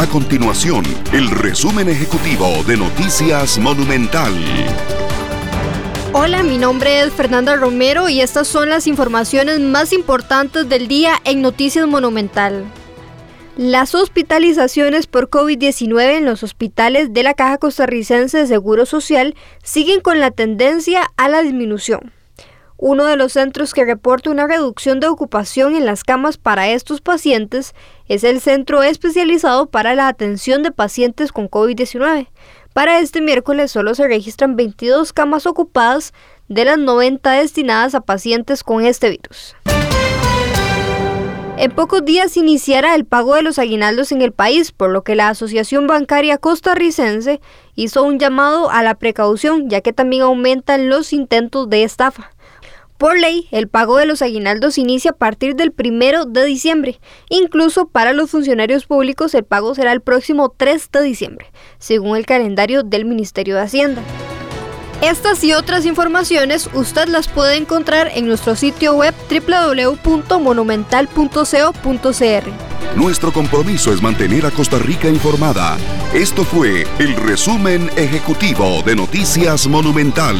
A continuación, el resumen ejecutivo de Noticias Monumental. Hola, mi nombre es Fernanda Romero y estas son las informaciones más importantes del día en Noticias Monumental. Las hospitalizaciones por COVID-19 en los hospitales de la Caja Costarricense de Seguro Social siguen con la tendencia a la disminución. Uno de los centros que reporta una reducción de ocupación en las camas para estos pacientes es el Centro Especializado para la Atención de Pacientes con COVID-19. Para este miércoles solo se registran 22 camas ocupadas de las 90 destinadas a pacientes con este virus. En pocos días iniciará el pago de los aguinaldos en el país, por lo que la Asociación Bancaria Costarricense hizo un llamado a la precaución, ya que también aumentan los intentos de estafa. Por ley, el pago de los aguinaldos inicia a partir del primero de diciembre. Incluso para los funcionarios públicos el pago será el próximo 3 de diciembre, según el calendario del Ministerio de Hacienda. Estas y otras informaciones usted las puede encontrar en nuestro sitio web www.monumental.co.cr. Nuestro compromiso es mantener a Costa Rica informada. Esto fue el resumen ejecutivo de Noticias Monumental.